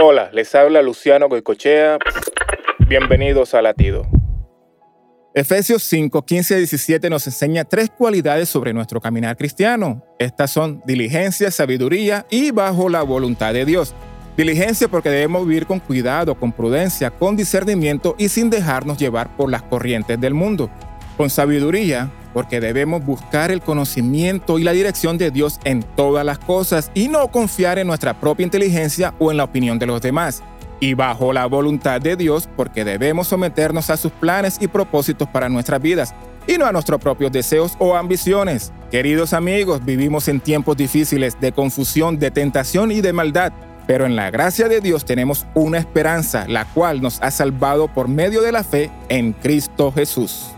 Hola, les habla Luciano Goicochea. Bienvenidos a Latido. Efesios 5, 15 y 17 nos enseña tres cualidades sobre nuestro caminar cristiano. Estas son diligencia, sabiduría y bajo la voluntad de Dios. Diligencia porque debemos vivir con cuidado, con prudencia, con discernimiento y sin dejarnos llevar por las corrientes del mundo. Con sabiduría porque debemos buscar el conocimiento y la dirección de Dios en todas las cosas y no confiar en nuestra propia inteligencia o en la opinión de los demás y bajo la voluntad de Dios porque debemos someternos a sus planes y propósitos para nuestras vidas y no a nuestros propios deseos o ambiciones. Queridos amigos, vivimos en tiempos difíciles de confusión, de tentación y de maldad, pero en la gracia de Dios tenemos una esperanza, la cual nos ha salvado por medio de la fe en Cristo Jesús.